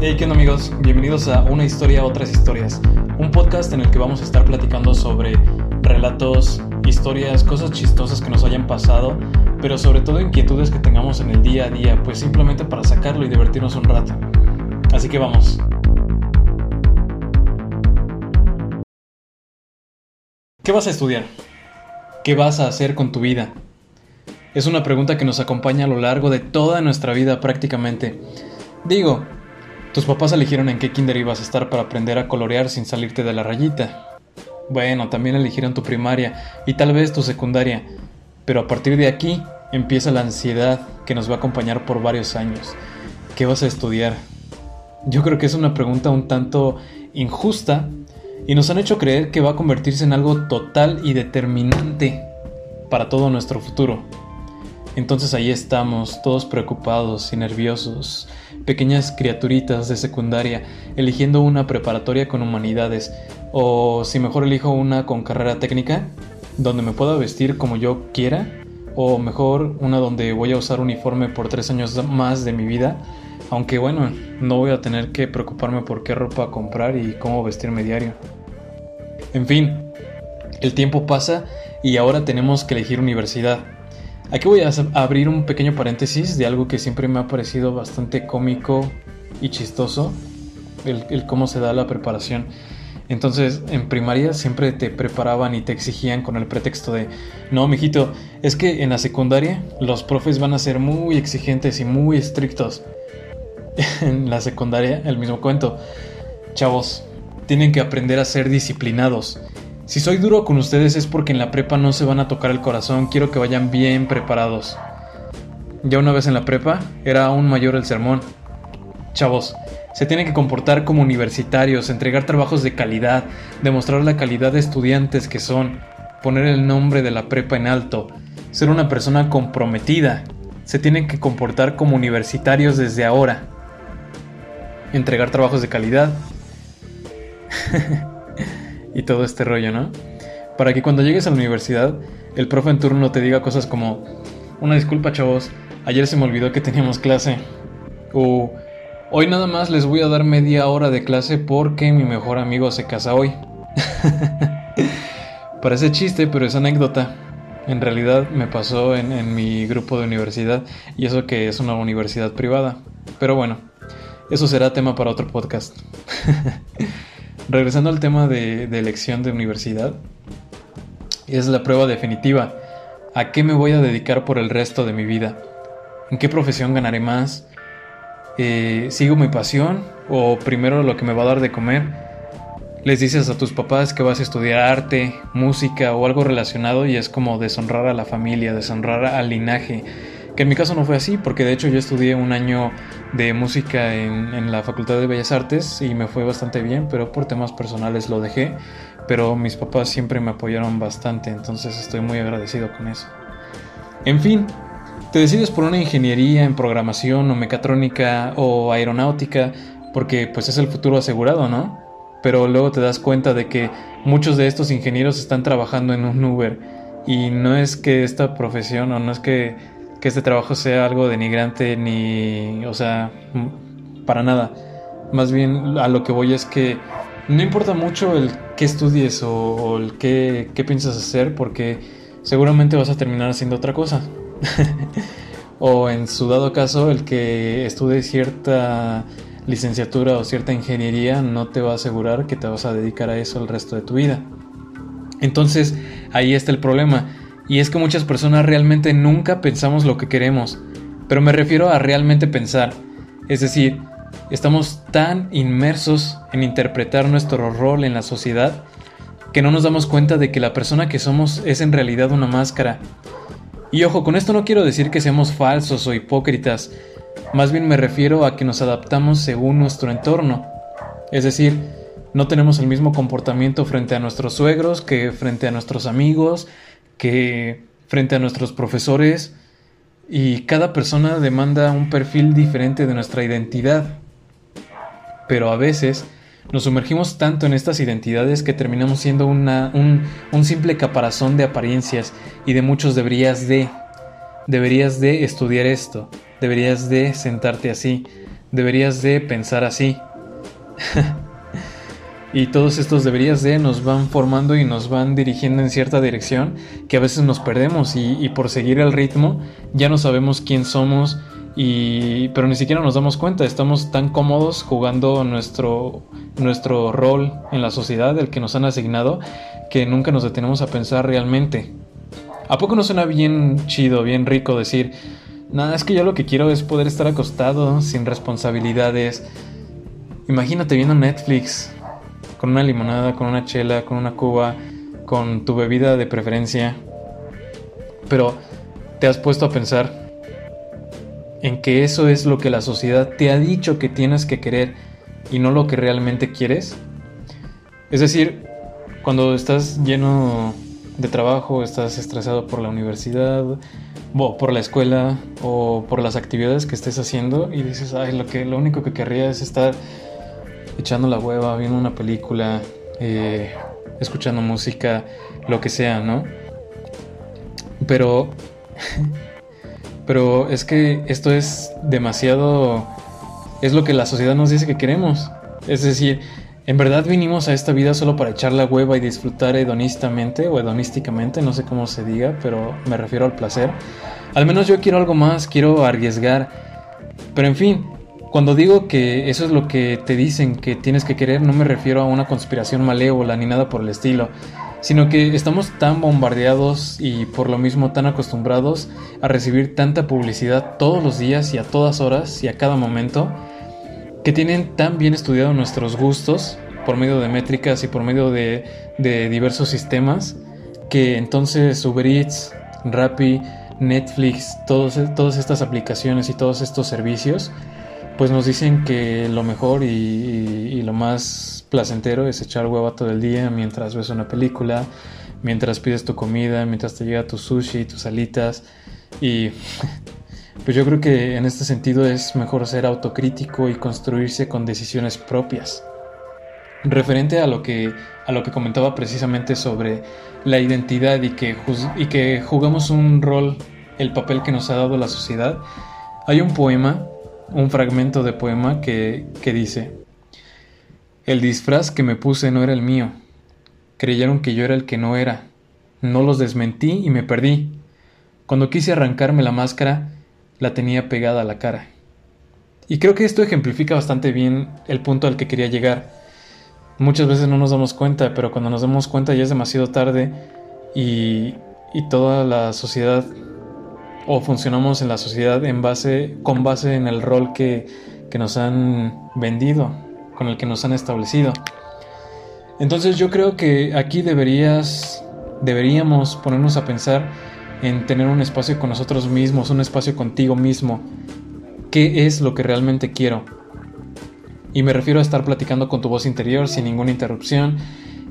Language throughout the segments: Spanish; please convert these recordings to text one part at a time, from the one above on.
Hey, ¿qué onda amigos? Bienvenidos a Una historia, otras historias, un podcast en el que vamos a estar platicando sobre relatos, historias, cosas chistosas que nos hayan pasado, pero sobre todo inquietudes que tengamos en el día a día, pues simplemente para sacarlo y divertirnos un rato. Así que vamos. ¿Qué vas a estudiar? ¿Qué vas a hacer con tu vida? Es una pregunta que nos acompaña a lo largo de toda nuestra vida prácticamente. Digo, tus papás eligieron en qué kinder ibas a estar para aprender a colorear sin salirte de la rayita. Bueno, también eligieron tu primaria y tal vez tu secundaria. Pero a partir de aquí empieza la ansiedad que nos va a acompañar por varios años. ¿Qué vas a estudiar? Yo creo que es una pregunta un tanto injusta y nos han hecho creer que va a convertirse en algo total y determinante para todo nuestro futuro. Entonces ahí estamos, todos preocupados y nerviosos, pequeñas criaturitas de secundaria, eligiendo una preparatoria con humanidades, o si mejor elijo una con carrera técnica, donde me pueda vestir como yo quiera, o mejor una donde voy a usar uniforme por tres años más de mi vida, aunque bueno, no voy a tener que preocuparme por qué ropa comprar y cómo vestirme diario. En fin, el tiempo pasa y ahora tenemos que elegir universidad. Aquí voy a abrir un pequeño paréntesis de algo que siempre me ha parecido bastante cómico y chistoso, el, cómo se da la preparación. Entonces, en primaria siempre te preparaban y te exigían con el pretexto de, no, mijito, es que en la secundaria los profes van a ser muy exigentes y muy estrictos. en la secundaria, el mismo cuento. Chavos, tienen que aprender a ser disciplinados. Si soy duro con ustedes es porque en la prepa no se van a tocar el corazón, quiero que vayan bien preparados. Ya una vez en la prepa, era aún mayor el sermón. Chavos, se tienen que comportar como universitarios, entregar trabajos de calidad, demostrar la calidad de estudiantes que son, poner el nombre de la prepa en alto, ser una persona comprometida. Se tienen que comportar como universitarios desde ahora. Entregar trabajos de calidad. y todo este rollo, ¿no? Para que cuando llegues a la universidad, el profe en turno te diga cosas como, una disculpa chavos, ayer se me olvidó que teníamos clase. O, hoy nada más les voy a dar media hora de clase porque mi mejor amigo se casa hoy. Parece chiste, pero es anécdota. En realidad me pasó en, en, mi grupo de universidad y eso que es una universidad privada. Pero bueno, eso será tema para otro podcast. regresando al tema de, elección de universidad, es la prueba definitiva. ¿A qué me voy a dedicar por el resto de mi vida? ¿En qué profesión ganaré más? Eh, ¿Sigo mi pasión o primero lo que me va a dar de comer? Les dices a tus papás que vas a estudiar arte, música o algo relacionado y es como deshonrar a la familia, deshonrar al linaje que en mi caso no fue así, porque de hecho yo estudié un año de música en, la Facultad de Bellas Artes y me fue bastante bien, pero por temas personales lo dejé, pero mis papás siempre me apoyaron bastante, entonces estoy muy agradecido con eso. En fin, te decides por una ingeniería en programación o mecatrónica o aeronáutica, porque pues es el futuro asegurado, ¿no? Pero luego te das cuenta de que muchos de estos ingenieros están trabajando en un Uber y no es que esta profesión o no es que que este trabajo sea algo denigrante ni, o sea, para nada. Más bien a lo que voy es que no importa mucho el qué estudies o, el qué, qué piensas hacer porque seguramente vas a terminar haciendo otra cosa. o en su dado caso, el que estudie cierta licenciatura o cierta ingeniería no te va a asegurar que te vas a dedicar a eso el resto de tu vida. Entonces, ahí está el problema y es que muchas personas realmente nunca pensamos lo que queremos, pero me refiero a realmente pensar, es decir, estamos tan inmersos en interpretar nuestro rol en la sociedad que no nos damos cuenta de que la persona que somos es en realidad una máscara. Y ojo, con esto no quiero decir que seamos falsos o hipócritas, Más bien me refiero a que nos adaptamos según nuestro entorno. Es decir, no tenemos el mismo comportamiento frente a nuestros suegros que frente a nuestros amigos, que frente a nuestros profesores, y cada persona demanda un perfil diferente de nuestra identidad. Pero a veces nos sumergimos tanto en estas identidades que terminamos siendo una, un, simple caparazón de apariencias y de muchos deberías de. Deberías de estudiar esto, deberías de sentarte así, deberías de pensar así. y todos estos deberías de nos van formando y nos van dirigiendo en cierta dirección que a veces nos perdemos y, y por seguir el ritmo ya no sabemos quién somos y, pero ni siquiera nos damos cuenta, estamos tan cómodos jugando nuestro, nuestro rol en la sociedad, el que nos han asignado, que nunca nos detenemos a pensar realmente. ¿A poco no suena bien chido, bien rico decir, nada, es que yo lo que quiero es poder estar acostado, sin responsabilidades? Imagínate viendo Netflix, con una limonada, con una chela, con una cuba, con tu bebida de preferencia. Pero, ¿te has puesto a pensar en que eso es lo que la sociedad te ha dicho que tienes que querer y no lo que realmente quieres? Es decir, cuando estás lleno de trabajo, estás estresado por la universidad, o por la escuela o por las actividades que estés haciendo y dices, ay, lo, que, lo único que querría es estar echando la hueva, viendo una película, eh, escuchando música, lo que sea, ¿no? Pero Pero es que esto es demasiado... Es lo que la sociedad nos dice que queremos. Es decir, en verdad vinimos a esta vida solo para echar la hueva y disfrutar hedonistamente o hedonísticamente, no sé cómo se diga, pero me refiero al placer. Al menos yo quiero algo más, quiero arriesgar. Pero en fin, cuando digo que eso es lo que te dicen que tienes que querer, no me refiero a una conspiración malévola ni nada por el estilo sino que estamos tan bombardeados y por lo mismo tan acostumbrados a recibir tanta publicidad todos los días y a todas horas y a cada momento, que tienen tan bien estudiado nuestros gustos por medio de métricas y por medio de, diversos sistemas, que entonces Uber Eats, Rappi, Netflix, todas estas aplicaciones y todos estos servicios, pues nos dicen que lo mejor y lo más placentero es echar hueva todo el día mientras ves una película, mientras pides tu comida, mientras te llega tu sushi, tus alitas y pues yo creo que en este sentido es mejor ser autocrítico y construirse con decisiones propias. Referente a lo que a lo que comentaba precisamente sobre la identidad y que y que jugamos un rol el papel que nos ha dado la sociedad, hay un poema, un fragmento de poema que, que dice el disfraz que me puse no era el mío. Creyeron que yo era el que no era. No los desmentí y me perdí. Cuando quise arrancarme la máscara, la tenía pegada a la cara. Y creo que esto ejemplifica bastante bien el punto al que quería llegar. Muchas veces no nos damos cuenta, pero cuando nos damos cuenta ya es demasiado tarde y, y toda la sociedad o funcionamos en la sociedad en base, con base en el rol que, que nos han vendido con el que nos han establecido. Entonces yo creo que aquí deberías, deberíamos ponernos a pensar en tener un espacio con nosotros mismos, un espacio contigo mismo. ¿Qué es lo que realmente quiero? Y me refiero a estar platicando con tu voz interior sin ninguna interrupción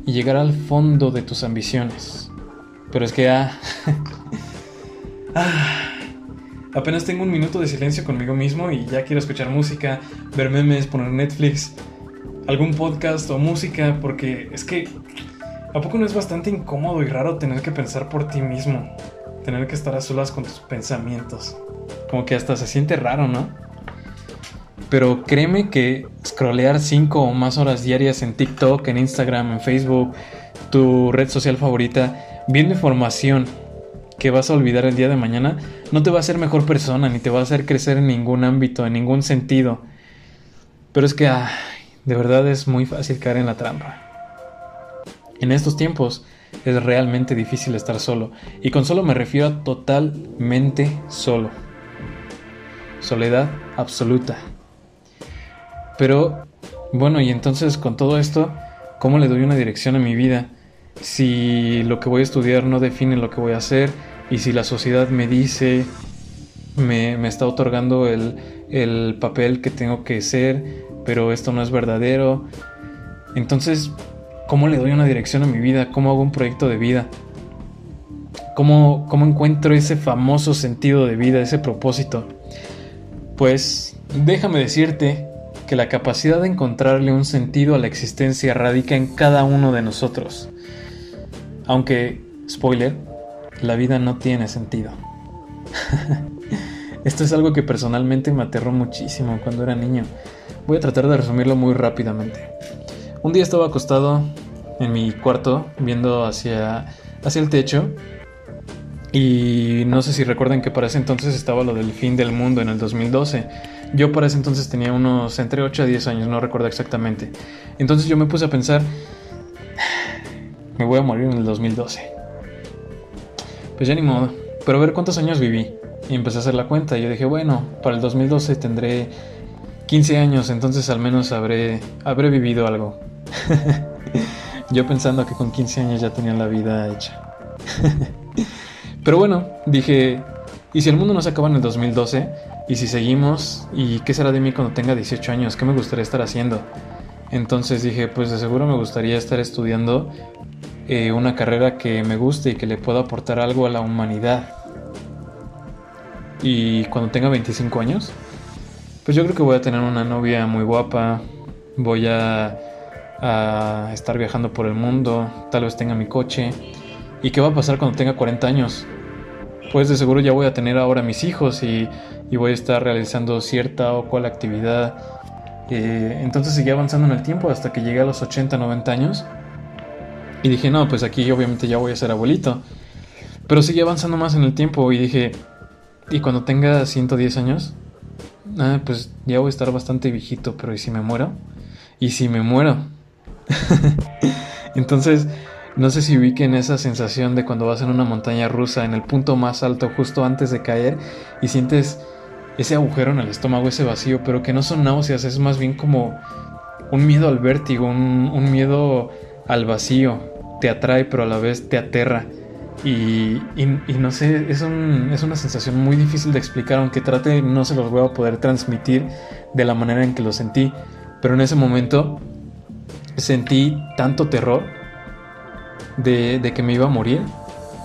y llegar al fondo de tus ambiciones. Pero es que ah, ah apenas tengo un minuto de silencio conmigo mismo y ya quiero escuchar música, ver memes, poner Netflix algún podcast o música, porque es que ¿a poco no es bastante incómodo y raro tener que pensar por ti mismo? Tener que estar a solas con tus pensamientos. Como que hasta se siente raro, ¿no? Pero créeme que scrollear 5 o más horas diarias en TikTok, en Instagram, en Facebook, tu red social favorita, viendo información que vas a olvidar el día de mañana, no te va a hacer mejor persona, ni te va a hacer crecer en ningún ámbito, en ningún sentido. Pero es que, de verdad es muy fácil caer en la trampa. En estos tiempos es realmente difícil estar solo, y con solo me refiero a totalmente solo. Soledad absoluta. Pero, bueno, y entonces con todo esto, ¿cómo le doy una dirección a mi vida? Si lo que voy a estudiar no define lo que voy a hacer, y si la sociedad me dice, me, está otorgando el, el papel que tengo que ser, pero esto no es verdadero. Entonces, ¿cómo le doy una dirección a mi vida? ¿Cómo hago un proyecto de vida? ¿Cómo, cómo encuentro ese famoso sentido de vida, ese propósito? Pues déjame decirte que la capacidad de encontrarle un sentido a la existencia radica en cada uno de nosotros. Aunque, spoiler, la vida no tiene sentido. Esto es algo que personalmente me aterró muchísimo cuando era niño. Voy a tratar de resumirlo muy rápidamente. Un día estaba acostado en mi cuarto viendo hacia, hacia el techo y no sé si recuerdan que para ese entonces estaba lo del fin del mundo en el 2012. Yo para ese entonces tenía unos entre 8 a 10 años, no recuerdo exactamente. Entonces yo me puse a pensar, me voy a morir en el 2012. Pues ya ni modo. Pero a ver cuántos años viví. Y empecé a hacer la cuenta. Y yo dije, bueno, para el 2012 tendré 15 años, entonces al menos habré, habré vivido algo. yo pensando que con 15 años ya tenía la vida hecha. Pero bueno, dije, ¿y si el mundo no se acaba en el 2012? ¿Y si seguimos? ¿Y qué será de mí cuando tenga 18 años? ¿Qué me gustaría estar haciendo? Entonces dije, pues de seguro me gustaría estar estudiando eh, una carrera que me guste y que le pueda aportar algo a la humanidad. Y cuando tenga 25 años, pues yo creo que voy a tener una novia muy guapa, voy a, estar viajando por el mundo, tal vez tenga mi coche. ¿Y qué va a pasar cuando tenga 40 años? Pues de seguro ya voy a tener ahora mis hijos y voy a estar realizando cierta o cual actividad. Eh, entonces seguí avanzando en el tiempo hasta que llegué a los 80, 90 años. Y dije, no, pues aquí obviamente ya voy a ser abuelito. Pero seguí avanzando más en el tiempo y dije, ¿y cuando tenga 110 años? Ah, pues ya voy a estar bastante viejito, pero ¿y si me muero? ¿Y si me muero? Entonces, no sé si ubiquen esa sensación de cuando vas en una montaña rusa, en el punto más alto, justo antes de caer, y sientes ese agujero en el estómago, ese vacío, pero que no son náuseas, es más bien como un miedo al vértigo, un, un miedo al vacío, te atrae pero a la vez te aterra. Y, y, no sé, es, un, es, una sensación muy difícil de explicar, aunque trate no se los voy a poder transmitir de la manera en que lo sentí. Pero en ese momento sentí tanto terror de, de que me iba a morir.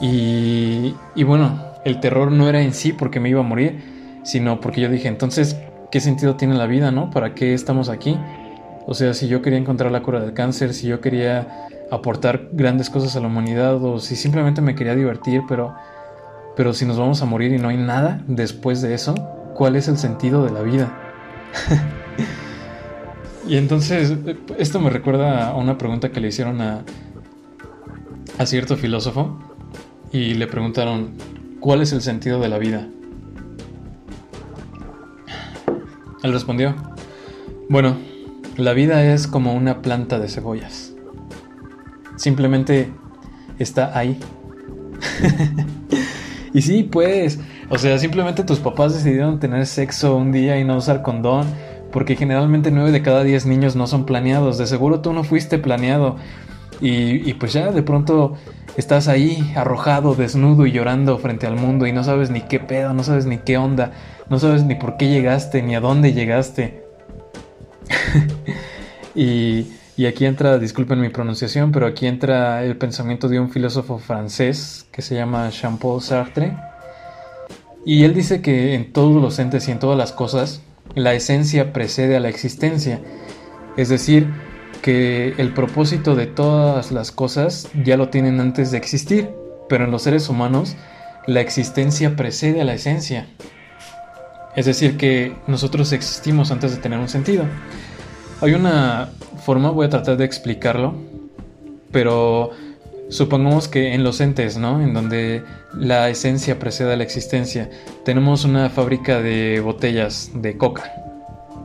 Y, y bueno, el terror no era en sí porque me iba a morir, sino porque yo dije, entonces, ¿qué sentido tiene la vida, no? ¿Para qué estamos aquí? O sea, si yo quería encontrar la cura del cáncer, si yo quería aportar grandes cosas a la humanidad o si simplemente me quería divertir, pero pero si nos vamos a morir y no hay nada después de eso, ¿cuál es el sentido de la vida? y entonces esto me recuerda a una pregunta que le hicieron a a cierto filósofo y le preguntaron, ¿cuál es el sentido de la vida? Él respondió, bueno, la vida es como una planta de cebollas. Simplemente está ahí. y sí, pues, o sea, simplemente tus papás decidieron tener sexo un día y no usar condón, porque generalmente 9 de cada 10 niños no son planeados. De seguro tú no fuiste planeado. Y, y, pues ya de pronto estás ahí arrojado, desnudo y llorando frente al mundo y no sabes ni qué pedo, no sabes ni qué onda, no sabes ni por qué llegaste, ni a dónde llegaste. y, aquí entra, disculpen mi pronunciación, pero aquí entra el pensamiento de un filósofo francés que se llama Jean-Paul Sartre. Y él dice que en todos los entes y en todas las cosas, la esencia precede a la existencia. Es decir, que el propósito de todas las cosas ya lo tienen antes de existir, pero en los seres humanos la existencia precede a la esencia. Es decir, que nosotros existimos antes de tener un sentido. Hay una forma, voy a tratar de explicarlo, pero supongamos que en los entes, ¿no? En donde la esencia precede a la existencia, tenemos una fábrica de botellas de coca.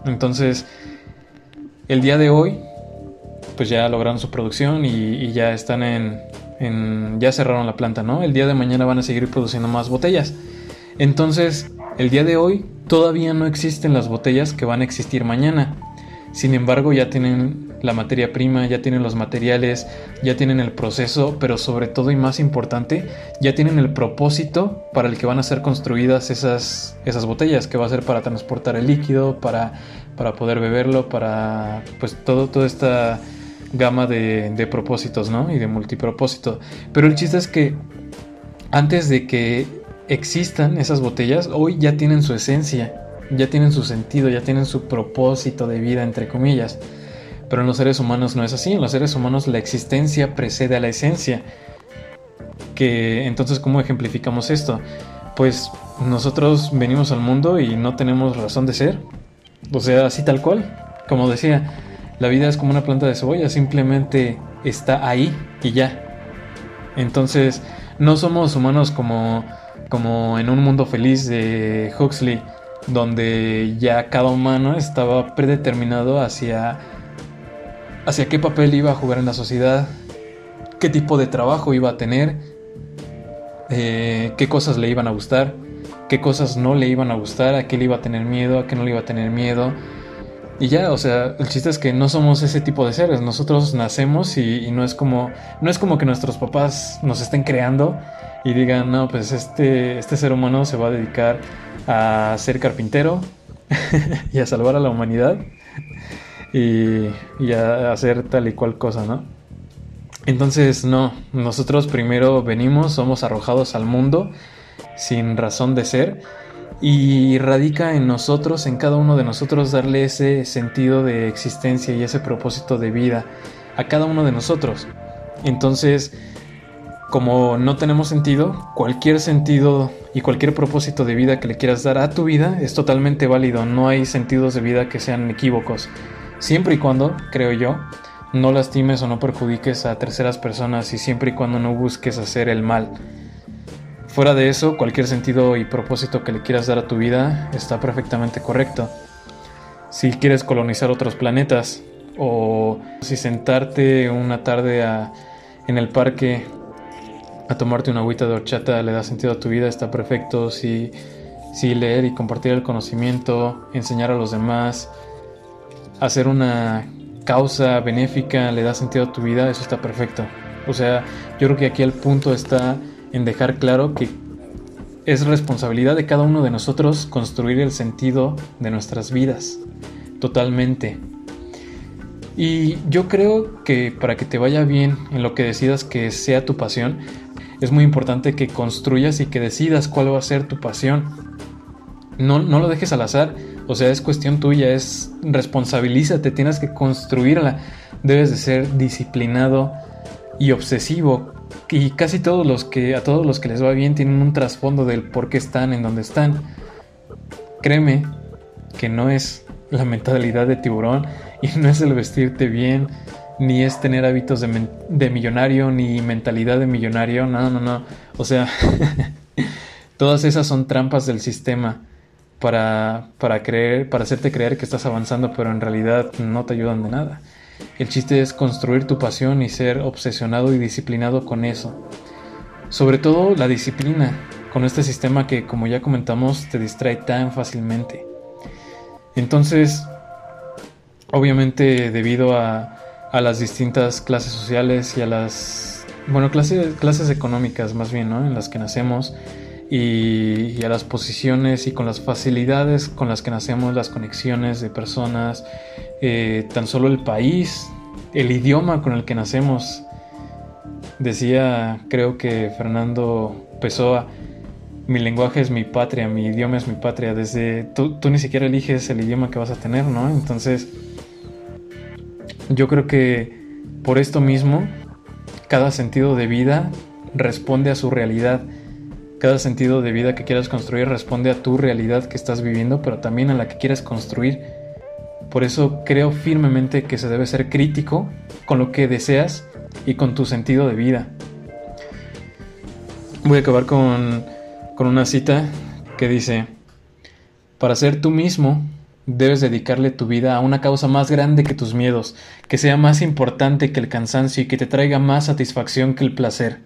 Entonces, el día de hoy, pues ya lograron su producción y, ya están en, en, ya cerraron la planta, ¿no? El día de mañana van a seguir produciendo más botellas. Entonces, el día de hoy todavía no existen las botellas que van a existir mañana. Sin embargo, ya tienen la materia prima, ya tienen los materiales, ya tienen el proceso, pero sobre todo y más importante, ya tienen el propósito para el que van a ser construidas esas, esas botellas, que va a ser para transportar el líquido, para, para poder beberlo, para pues todo, toda esta gama de, de propósitos, ¿no? Y de multipropósito. Pero el chiste es que antes de que existan esas botellas, hoy ya tienen su esencia, ya tienen su sentido, ya tienen su propósito de vida, entre comillas. Pero en los seres humanos no es así, en los seres humanos la existencia precede a la esencia. Que entonces, ¿cómo ejemplificamos esto? Pues nosotros venimos al mundo y no tenemos razón de ser. O sea, así tal cual. Como decía, la vida es como una planta de cebolla, simplemente está ahí y ya. Entonces, no somos humanos como, como en un mundo feliz de Huxley, donde ya cada humano estaba predeterminado hacia, hacia qué papel iba a jugar en la sociedad, qué tipo de trabajo iba a tener, eh, qué cosas le iban a gustar, qué cosas no le iban a gustar, a qué le iba a tener miedo, a qué no le iba a tener miedo. Y ya, o sea, el chiste es que no somos ese tipo de seres. Nosotros nacemos y, y, no es como no es como que nuestros papás nos estén creando y digan, no, pues este, este ser humano se va a dedicar a ser carpintero y a salvar a la humanidad y, a hacer tal y cual cosa, ¿no? Entonces, no, nosotros primero venimos, somos arrojados al mundo sin razón de ser y radica en nosotros, en cada uno de nosotros, darle ese sentido de existencia y ese propósito de vida a cada uno de nosotros. Entonces, como no tenemos sentido, cualquier sentido y cualquier propósito de vida que le quieras dar a tu vida es totalmente válido. No hay sentidos de vida que sean equívocos. Siempre y cuando, creo yo, no lastimes o no perjudiques a terceras personas y siempre y cuando no busques hacer el mal. Fuera de eso, cualquier sentido y propósito que le quieras dar a tu vida está perfectamente correcto. Si quieres colonizar otros planetas o si sentarte una tarde en el parque a tomarte una agüita de horchata le da sentido a tu vida, está perfecto. Si, si leer y compartir el conocimiento, enseñar a los demás, hacer una causa benéfica le da sentido a tu vida, eso está perfecto. O sea, yo creo que aquí el punto está en dejar claro que es responsabilidad de cada uno de nosotros construir el sentido de nuestras vidas. Totalmente. Y yo creo que para que te vaya bien en lo que decidas que sea tu pasión, es muy importante que construyas y que decidas cuál va a ser tu pasión. No, no lo dejes al azar, o sea, es cuestión tuya, es responsabilízate, tienes que construirla. Debes de ser disciplinado y obsesivo. Y casi todos los que a todos los que les va bien tienen un trasfondo del por qué están en donde están. Créeme que no es la mentalidad de tiburón y no es el vestirte bien ni es tener hábitos de, millonario, ni mentalidad de millonario, no, no, no. O sea, todas esas son trampas del sistema para, para creer, para hacerte creer que estás avanzando, pero en realidad no te ayudan de nada. El chiste es construir tu pasión y ser obsesionado y disciplinado con eso. Sobre todo la disciplina, con este sistema que, como ya comentamos, te distrae tan fácilmente. Entonces, obviamente debido a, a las distintas clases sociales y a las, bueno, clases, clases económicas más bien, ¿no? En las que nacemos y, a las posiciones y con las facilidades con las que nacemos, las conexiones de personas, eh, tan solo el país, el idioma con el que nacemos. Decía, creo que Fernando Pessoa, mi lenguaje es mi patria, mi idioma es mi patria. Desde tú, tú ni siquiera eliges el idioma que vas a tener, ¿no? Entonces, yo creo que por esto mismo, cada sentido de vida responde a su realidad. Cada sentido de vida que quieras construir responde a tu realidad que estás viviendo, pero también a la que quieres construir. Por eso creo firmemente que se debe ser crítico con lo que deseas y con tu sentido de vida. Voy a acabar con, con una cita que dice, para ser tú mismo Debes dedicarle tu vida a una causa más grande que tus miedos, que sea más importante que el cansancio y que te traiga más satisfacción que el placer.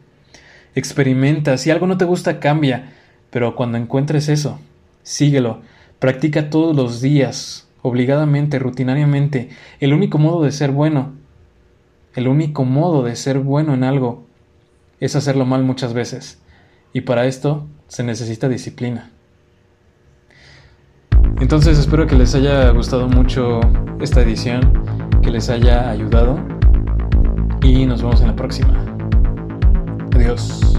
Experimenta, si algo no te gusta, cambia, pero cuando encuentres eso, síguelo, practica todos los días, obligadamente, rutinariamente. El único modo de ser bueno, el único modo de ser bueno en algo es hacerlo mal muchas veces. Y para esto se necesita disciplina. Entonces espero que les haya gustado mucho esta edición, que les haya ayudado y nos vemos en la próxima. Adiós.